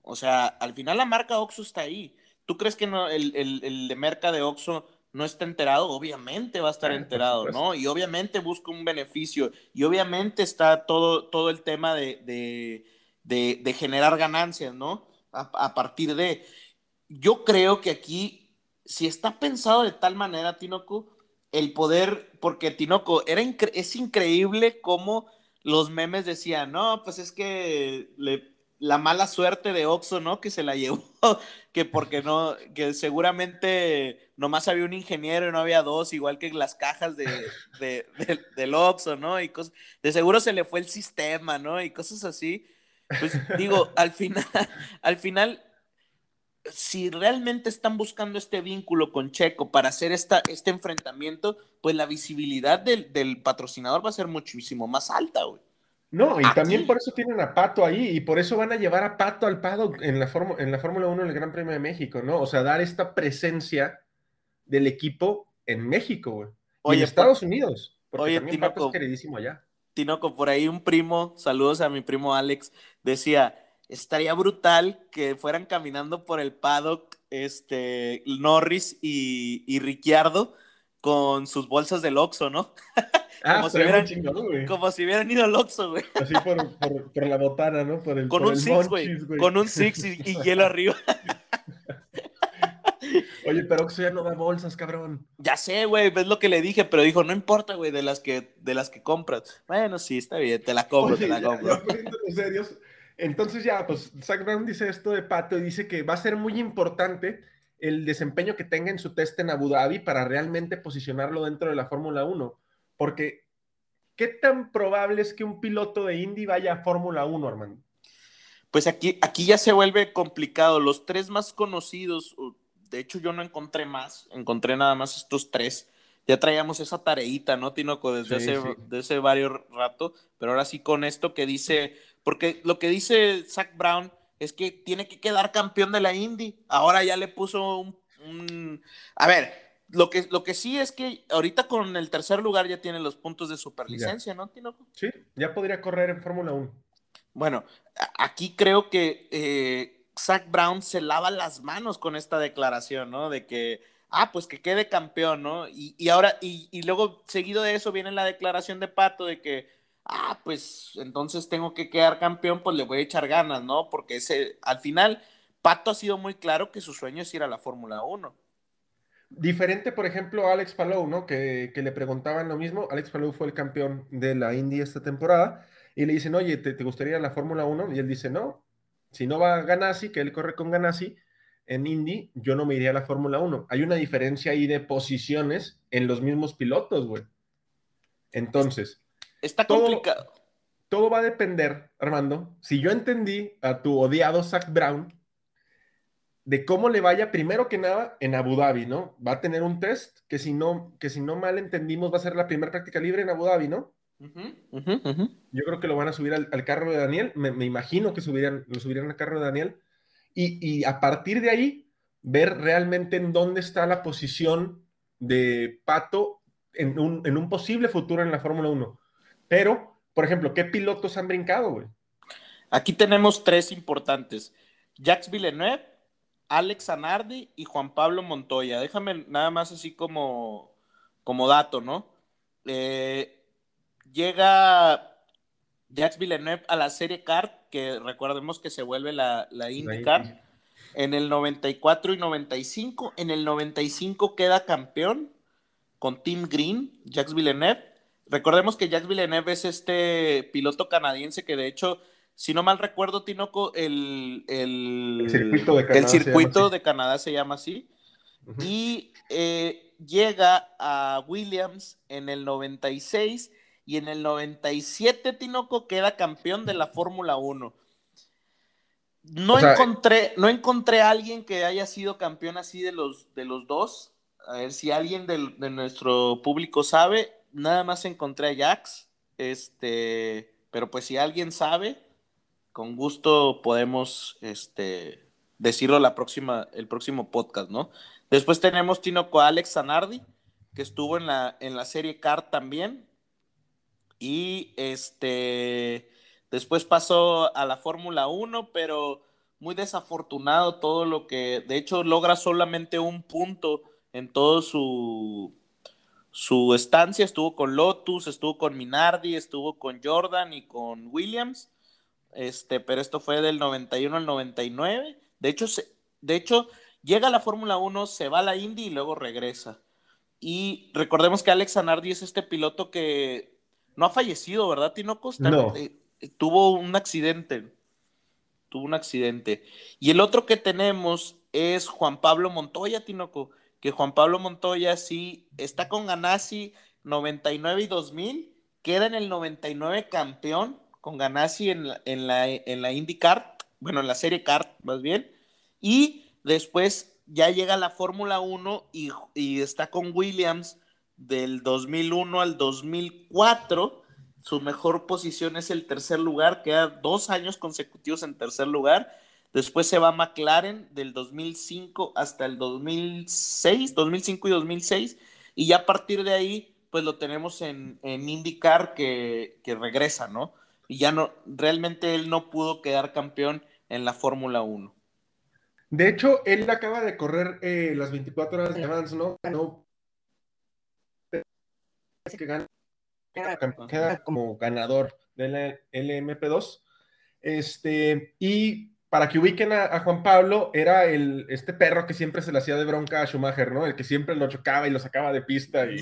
O sea, al final la marca Oxxo está ahí. ¿Tú crees que no, el, el, de merca de Oxxo no está enterado? Obviamente va a estar enterado, ¿no? Y obviamente busca un beneficio. Y obviamente está todo, todo el tema de, de, generar ganancias, ¿no? a, partir de yo creo que aquí, si está pensado de tal manera, Tinoco, el poder, porque Tinoco, era es increíble cómo los memes decían, no, pues es que la mala suerte de Oxo, ¿no? Que se la llevó, que porque no, que seguramente nomás había un ingeniero y no había dos, igual que las cajas de, de, del Oxo, ¿no? Y de seguro se le fue el sistema, ¿no? Y cosas así. Pues digo, al final, al final, si realmente están buscando este vínculo con Checo para hacer esta, este enfrentamiento, pues la visibilidad del, del patrocinador va a ser muchísimo más alta, güey. No, y también por eso tienen a Pato ahí y por eso van a llevar a Pato al paddock en la, en la Fórmula 1 del Gran Premio de México, ¿no? O sea, dar esta presencia del equipo en México, güey. Y en Estados Unidos. Porque oye, también Pato es queridísimo allá. Tinoco, por ahí un primo, saludos a mi primo Alex, decía, estaría brutal que fueran caminando por el paddock este, Norris y, y Ricciardo con sus bolsas del Oxxo, ¿no? Ah, como, si hubieran, como si hubieran ido al Oxxo, güey. Así por, por, por, la botana, ¿no? Por el, con, por un six, güey. Con un six y, y hielo arriba. Oye, pero Oxxo ya no da bolsas, cabrón. Ya sé, güey, ves lo que le dije, pero dijo, no importa, güey, de las que, de las que compras. Bueno, sí, está bien, te la compro, te la compro. Ya, serios. Entonces ya, pues, Zach Brown dice esto de Pato y dice que va a ser muy importante el desempeño que tenga en su test en Abu Dhabi para realmente posicionarlo dentro de la Fórmula 1. Porque, ¿qué tan probable es que un piloto de Indy vaya a Fórmula 1, Armando? Pues aquí, aquí ya se vuelve complicado. Los tres más conocidos, de hecho yo no encontré más, encontré nada más estos tres. Ya traíamos esa tareita, ¿no, Tinoco? Desde, hace, desde varios rato, pero ahora sí con esto que dice, porque lo que dice Zach Brown es que tiene que quedar campeón de la Indy. Ahora ya le puso un... A ver, lo que, lo que sí es que ahorita con el tercer lugar ya tiene los puntos de superlicencia, ¿no, Tinoco? Sí, ya podría correr en Fórmula 1. Bueno, aquí creo que eh, Zach Brown se lava las manos con esta declaración, ¿no? De que, ah, pues que quede campeón, ¿no? Y, y ahora, y, y luego seguido de eso viene la declaración de Pato de que ah, pues entonces tengo que quedar campeón, pues le voy a echar ganas, ¿no? Porque ese, al final, Pato ha sido muy claro que su sueño es ir a la Fórmula 1. Diferente, por ejemplo, a Alex Palou, ¿no? Que, le preguntaban lo mismo. Alex Palou fue el campeón de la Indy esta temporada y le dicen, oye, ¿te, gustaría la Fórmula 1? Y él dice, no, si no va Ganassi, que él corre con Ganassi en Indy, yo no me iría a la Fórmula 1. Hay una diferencia ahí de posiciones en los mismos pilotos, güey. Entonces, Está complicado. Todo, va a depender, Armando, si yo entendí a tu odiado Zach Brown, de cómo le vaya primero que nada en Abu Dhabi, ¿no? Va a tener un test que si no, que si no mal entendimos va a ser la primera práctica libre en Abu Dhabi, ¿no? Yo creo que lo van a subir al, carro de Daniel, me, imagino que subirían, lo subirían al carro de Daniel, y, a partir de ahí ver realmente en dónde está la posición de Pato en un, posible futuro en la Fórmula 1. Pero, por ejemplo, ¿qué pilotos han brincado, güey? Aquí tenemos tres importantes. Jacques Villeneuve, Alex Anardi y Juan Pablo Montoya. Déjame nada más así como, como dato, ¿no? Eh, llega Jacques Villeneuve a la serie CART, que recordemos que se vuelve la, la IndyCar, en el 94 y 95. En el 95 queda campeón con Tim Green, Jacques Villeneuve. Recordemos que Jacques Villeneuve es este piloto canadiense que de hecho, si no mal recuerdo, Tinoco, el, el, circuito de Canadá, el circuito de Canadá se llama así. Y eh, llega a Williams en el 96 y en el 97 Tinoco queda campeón de la Fórmula 1. No encontré, no encontré a alguien que haya sido campeón así de los, de los dos. A ver si alguien de nuestro público sabe nada más encontré a Jax, este, pero pues si alguien sabe, con gusto podemos, este, decirlo la próxima, el próximo podcast, ¿no? Después tenemos Tinoco Alex Zanardi, que estuvo en la, en la serie CAR también. Y este, después pasó a la Fórmula 1, pero muy desafortunado todo lo que, de hecho, logra solamente un punto en todo su, su estancia estuvo con Lotus, estuvo con Minardi, estuvo con Jordan y con Williams. Este, pero esto fue del 91 al 99. De hecho, de hecho llega a la Fórmula 1, se va a la Indy y luego regresa. Y recordemos que Alex Zanardi es este piloto que no ha fallecido, ¿verdad, Tinoco? No. Eh, tuvo un accidente. Tuvo un accidente. Y el otro que tenemos es Juan Pablo Montoya, Tinoco. Que Juan Pablo Montoya sí está con Ganassi 99 y 2000. Queda en el 99 campeón con Ganassi en la, en la, en la IndyCar. Bueno, en la serie Kart, más bien. Y después ya llega a la Fórmula 1 y, y, está con Williams del 2001 al 2004. Su mejor posición es el tercer lugar, queda dos años consecutivos en tercer lugar. Después se va McLaren del 2005 hasta el 2006, 2005 y 2006. Y ya a partir de ahí, pues lo tenemos en, en IndyCar que, que regresa, ¿no? Y ya no, realmente él no pudo quedar campeón en la Fórmula 1. De hecho, él acaba de correr eh, las 24 horas de avance, ¿no? Que gana, queda como ganador del LMP2. Este, y para que ubiquen a, a, Juan Pablo, era el, este perro que siempre se le hacía de bronca a Schumacher, ¿no? El que siempre lo chocaba y lo sacaba de pista y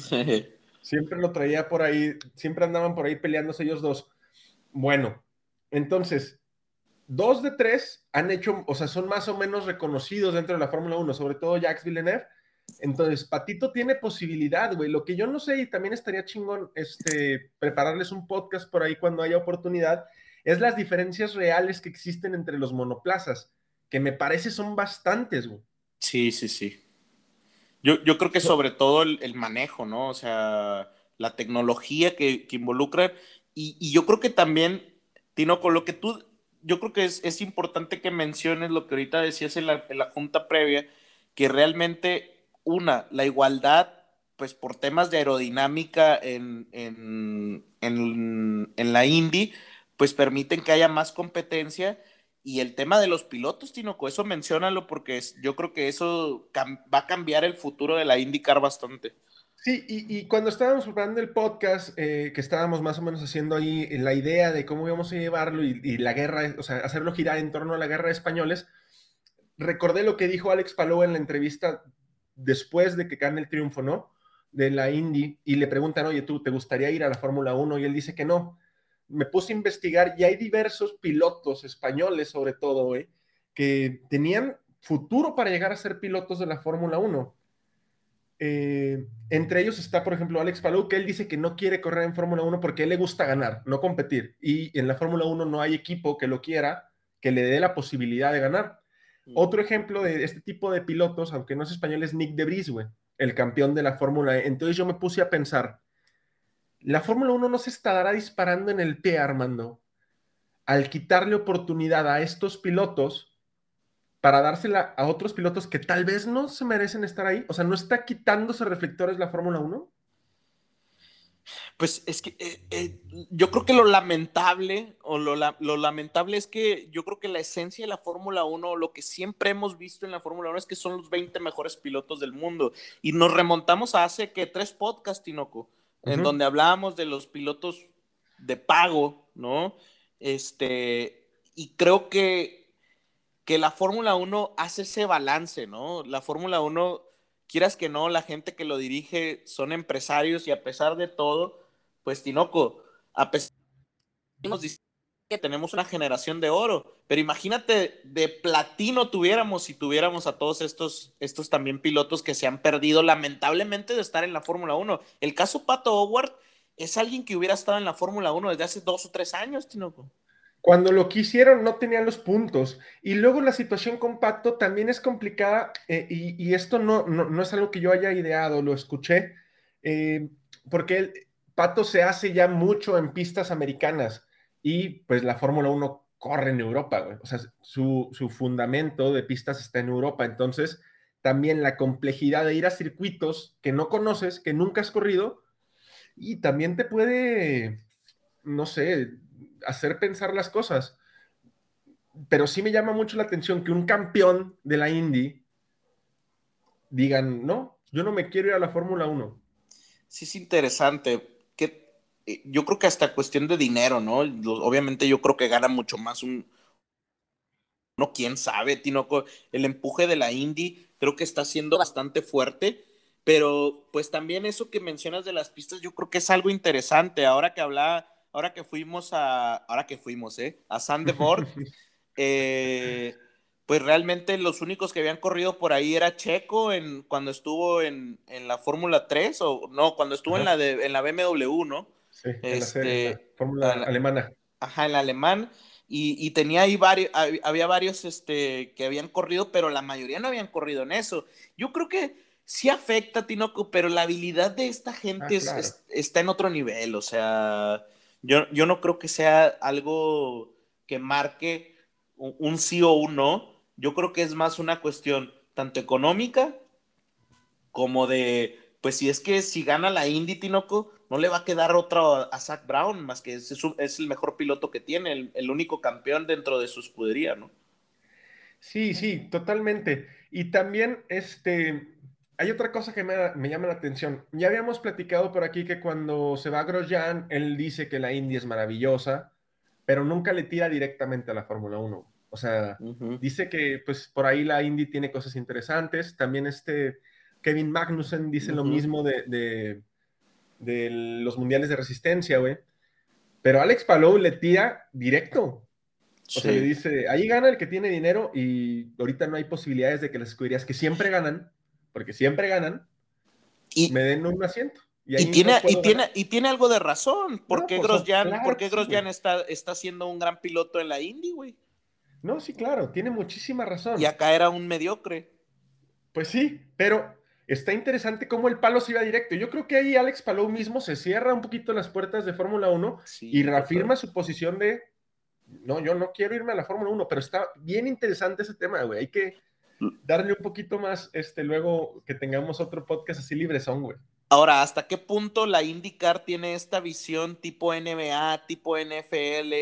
siempre lo traía por ahí, siempre andaban por ahí peleándose ellos dos. Bueno, entonces, dos de tres han hecho, o sea, son más o menos reconocidos dentro de la Fórmula 1, sobre todo Jacques Villeneuve. Entonces, Patito tiene posibilidad, güey. Lo que yo no sé, y también estaría chingón este, prepararles un podcast por ahí cuando haya oportunidad, es las diferencias reales que existen entre los monoplazas, que me parece son bastantes, güey. Sí, sí, sí. Yo, yo creo que sobre todo el, el, manejo, ¿no? O sea, la tecnología que, que involucra. Y, y, yo creo que también, Tino, con lo que tú yo creo que es, es, importante que menciones lo que ahorita decías en la, en la junta previa, que realmente, una, la igualdad, pues por temas de aerodinámica en, en, en, en la Indy, pues permiten que haya más competencia. Y el tema de los pilotos, Tinoco, eso menciónalo porque es, yo creo que eso va a cambiar el futuro de la IndyCar bastante. Sí, y, cuando estábamos preparando el podcast, eh, que estábamos más o menos haciendo ahí la idea de cómo íbamos a llevarlo y, y, la guerra, o sea, hacerlo girar en torno a la guerra de españoles, recordé lo que dijo Alex Palou en la entrevista después de que gane el triunfo, ¿no? De la Indy, y le preguntan, oye, ¿tú te gustaría ir a la Fórmula 1? Y él dice que no. Me puse a investigar y hay diversos pilotos españoles, sobre todo, ¿eh? que tenían futuro para llegar a ser pilotos de la Fórmula 1 eh, entre ellos está, por ejemplo, Alex Palou, que él dice que no quiere correr en Fórmula 1 porque le gusta ganar, no competir. Y en la Fórmula 1 no hay equipo que lo quiera, que le dé la posibilidad de ganar. Otro ejemplo de este tipo de pilotos, aunque no es español, es Nick de Vries, el campeón de la Fórmula E. Entonces yo me puse a pensar, la Fórmula 1 no se estará disparando en el pie, Armando, al quitarle oportunidad a estos pilotos para dársela a otros pilotos que tal vez no se merecen estar ahí? O sea, ¿no está quitándose reflectores la Fórmula 1? Pues es que eh, eh, yo creo que lo lamentable, o lo, lo, lamentable es que yo creo que la esencia de la Fórmula 1, lo que siempre hemos visto en la Fórmula 1 es que son los 20 mejores pilotos del mundo. Y nos remontamos a hace que tres podcasts, Tinoco, uh -huh. en donde hablábamos de los pilotos de pago, ¿no? Este, y creo que que la Fórmula 1 hace ese balance, ¿no? La Fórmula 1, quieras que no, la gente que lo dirige son empresarios y a pesar de todo, pues Tinoco, a pesar de nos dice que tenemos una generación de oro, pero imagínate de platino tuviéramos si tuviéramos a todos estos, estos también pilotos que se han perdido lamentablemente de estar en la Fórmula 1. El caso Pato Howard es alguien que hubiera estado en la Fórmula 1 desde hace dos o tres años, Tinoco. Cuando lo quisieron no tenían los puntos. Y luego la situación con Pato también es complicada eh, y, y, esto no, no, no, es algo que yo haya ideado, lo escuché, eh, porque el, Pato se hace ya mucho en pistas americanas y pues la Fórmula 1 corre en Europa, güey. o sea, su, su fundamento de pistas está en Europa, entonces también la complejidad de ir a circuitos que no conoces, que nunca has corrido, y también te puede, no sé, hacer pensar las cosas. Pero sí me llama mucho la atención que un campeón de la Indy digan, no, yo no me quiero ir a la Fórmula 1. Sí, es interesante. Que, eh, yo creo que hasta cuestión de dinero, ¿no? Obviamente yo creo que gana mucho más un... No, quién sabe, Tinoco. El empuje de la Indy creo que está siendo bastante fuerte. Pero pues también eso que mencionas de las pistas, yo creo que es algo interesante. Ahora que hablaba, ahora que fuimos a, ahora que fuimos, ¿eh? A Sandefjord, eh, pues realmente los únicos que habían corrido por ahí era Checo en, cuando estuvo en, en la Fórmula 3, o no, cuando estuvo en la, de, en la BMW, ¿no? Sí, este, en la, Fórmula alemana. Ajá, en la alemán. Y, y, tenía ahí varios, había varios este, que habían corrido, pero la mayoría no habían corrido en eso. Yo creo que sí afecta a Tinoco, pero la habilidad de esta gente ah, es, está en otro nivel. O sea, yo, yo no creo que sea algo que marque un, sí o un no yo creo que es más una cuestión tanto económica como de, pues si es que si gana la Indy Tinoco, no le va a quedar otro a Zach Brown, más que es el mejor piloto que tiene, el, único campeón dentro de su escudería, ¿no? Sí, sí, totalmente. Y también, este, hay otra cosa que me, me, llama la atención. Ya habíamos platicado por aquí que cuando se va Grosjean, él dice que la Indy es maravillosa, pero nunca le tira directamente a la Fórmula 1. O sea, dice que pues por ahí la Indy tiene cosas interesantes. También este Kevin Magnussen dice lo mismo de, de, los mundiales de resistencia, güey. Pero Alex Palou le tira directo. O sea, le dice, ahí gana el que tiene dinero y ahorita no hay posibilidades de que las escuderías que siempre ganan, porque siempre ganan, y, me den un asiento. Y, tiene, y, tiene, y tiene algo de razón. ¿Por qué pues, Grosjean, está, está siendo un gran piloto en la Indy, güey? No, sí, claro, tiene muchísima razón. Y acá era un mediocre. Pues sí, pero está interesante cómo el palo se iba directo. Yo creo que ahí Alex Palou mismo se cierra un poquito las puertas de Fórmula 1 y reafirma su posición de, no, yo no quiero irme a la Fórmula 1, pero está bien interesante ese tema, güey. Hay que darle un poquito más, este, luego que tengamos otro podcast así libre son, güey. Ahora, ¿hasta qué punto la IndyCar tiene esta visión tipo NBA, tipo NFL?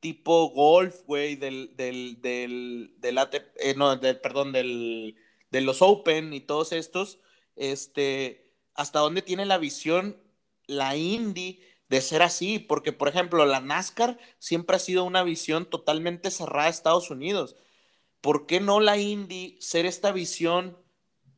tipo golf, güey, del, del, del, del eh, no, del, perdón, del, de los Open y todos estos, este, hasta dónde tiene la visión la Indy de ser así, porque por ejemplo la NASCAR siempre ha sido una visión totalmente cerrada a Estados Unidos. ¿Por qué no la Indy ser esta visión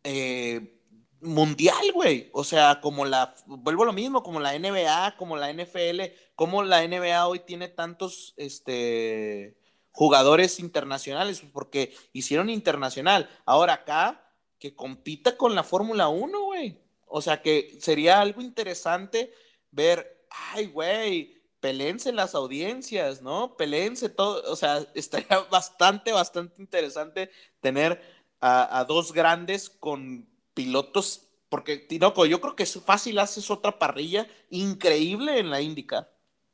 eh, mundial, güey. O sea, como la, vuelvo a lo mismo, como la NBA, como la NFL, como la NBA hoy tiene tantos, este, jugadores internacionales, porque hicieron internacional. Ahora acá, que compita con la Fórmula 1, güey. O sea, que sería algo interesante ver, ay, güey, pelense las audiencias, ¿no? Pelense todo, o sea, estaría bastante, bastante interesante tener a, a dos grandes con pilotos, porque Tinoco, yo creo que es fácil, haces otra parrilla increíble en la IndyCar.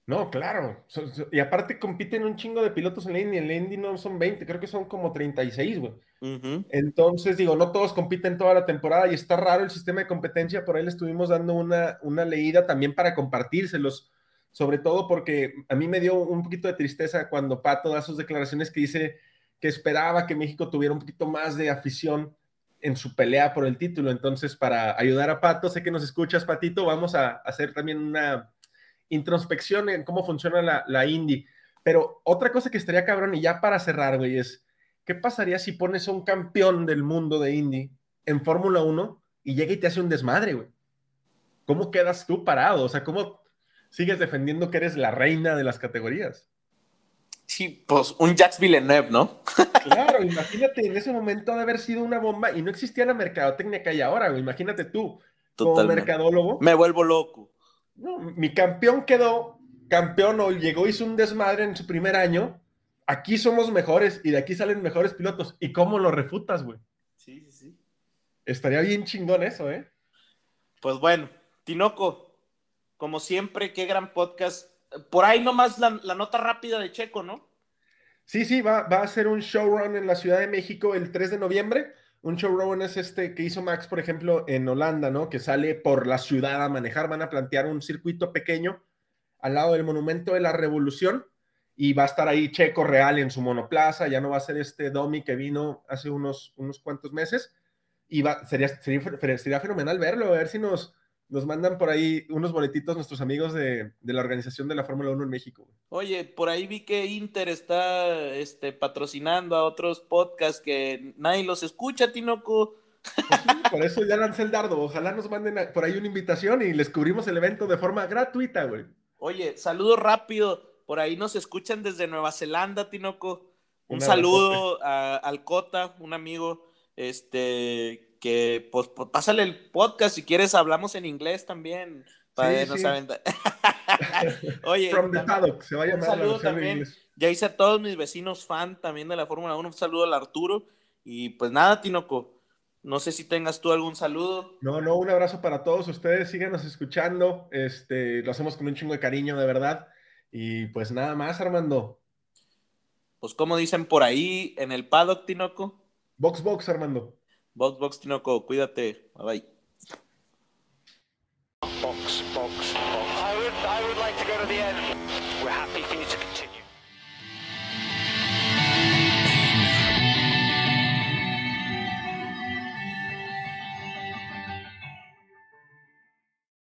No, claro. Y aparte compiten un chingo de pilotos en la Indy. En la Indy no son 20, creo que son como 36, güey. Entonces, digo, no todos compiten toda la temporada y está raro el sistema de competencia. Por ahí le estuvimos dando una, una leída también para compartírselos. Sobre todo porque a mí me dio un poquito de tristeza cuando Pato da sus declaraciones que dice que esperaba que México tuviera un poquito más de afición en su pelea por el título. Entonces, para ayudar a Pato, sé que nos escuchas, Patito, vamos a hacer también una introspección en cómo funciona la, la Indy. Pero otra cosa que estaría cabrón, y ya para cerrar, güey, es, ¿qué pasaría si pones a un campeón del mundo de Indy en Fórmula 1 y llega y te hace un desmadre, güey? ¿Cómo quedas tú parado? O sea, ¿cómo sigues defendiendo que eres la reina de las categorías? Sí, pues un Jacques Villeneuve, ¿no? claro, imagínate, en ese momento de haber sido una bomba y no existía la mercadotecnia que hay ahora, güey. Imagínate tú, como mercadólogo. Me vuelvo loco. No, mi campeón quedó campeón o llegó, hizo un desmadre en su primer año. Aquí somos mejores y de aquí salen mejores pilotos. ¿Y cómo lo refutas, güey? Sí, sí, sí. Estaría bien chingón eso, ¿eh? Pues bueno, Tinoco, como siempre, qué gran podcast por ahí nomás la, la nota rápida de Checo, ¿no? Sí, sí, va, a ser un showrun en la Ciudad de México el 3 de noviembre. Un showrun es este que hizo Max, por ejemplo, en Holanda, ¿no? Que sale por la ciudad a manejar. Van a plantear un circuito pequeño al lado del Monumento de la Revolución y va a estar ahí Checo Real en su monoplaza. Ya no va a ser este Domi que vino hace unos, unos cuantos meses. Y va, sería, sería, sería fenomenal verlo, a ver si nos, nos mandan por ahí unos boletitos nuestros amigos de, la organización de la Fórmula 1 en México. Oye, por ahí vi que Inter está este, patrocinando a otros podcasts que nadie los escucha, Tinoco. Pues sí, por eso ya lancé el dardo. Ojalá nos manden a- por ahí una invitación y les cubrimos el evento de forma gratuita, güey. Oye, saludo rápido. Por ahí nos escuchan desde Nueva Zelanda, Tinoco. Un, Un saludo a- al Cota, un amigo, este, que pues, pues, pásale el podcast si quieres, hablamos en inglés también. Para Sí, nos sí. Oye, From the paddock, se va a un llamar la saludo también. Ya hice a todos mis vecinos fan también de la Fórmula 1. Un saludo al Arturo. Y pues nada, Tinoco. No sé si tengas tú algún saludo. No, no, un abrazo para todos ustedes, síganos escuchando, este, lo hacemos con un chingo de cariño, de verdad. Y pues nada más, Armando. Pues como dicen por ahí en el paddock, Tinoco. Box Box, Armando. Box, box, Tinoco. Cuídate. Bye bye. Box, box, box. I would, I would like to go to the end.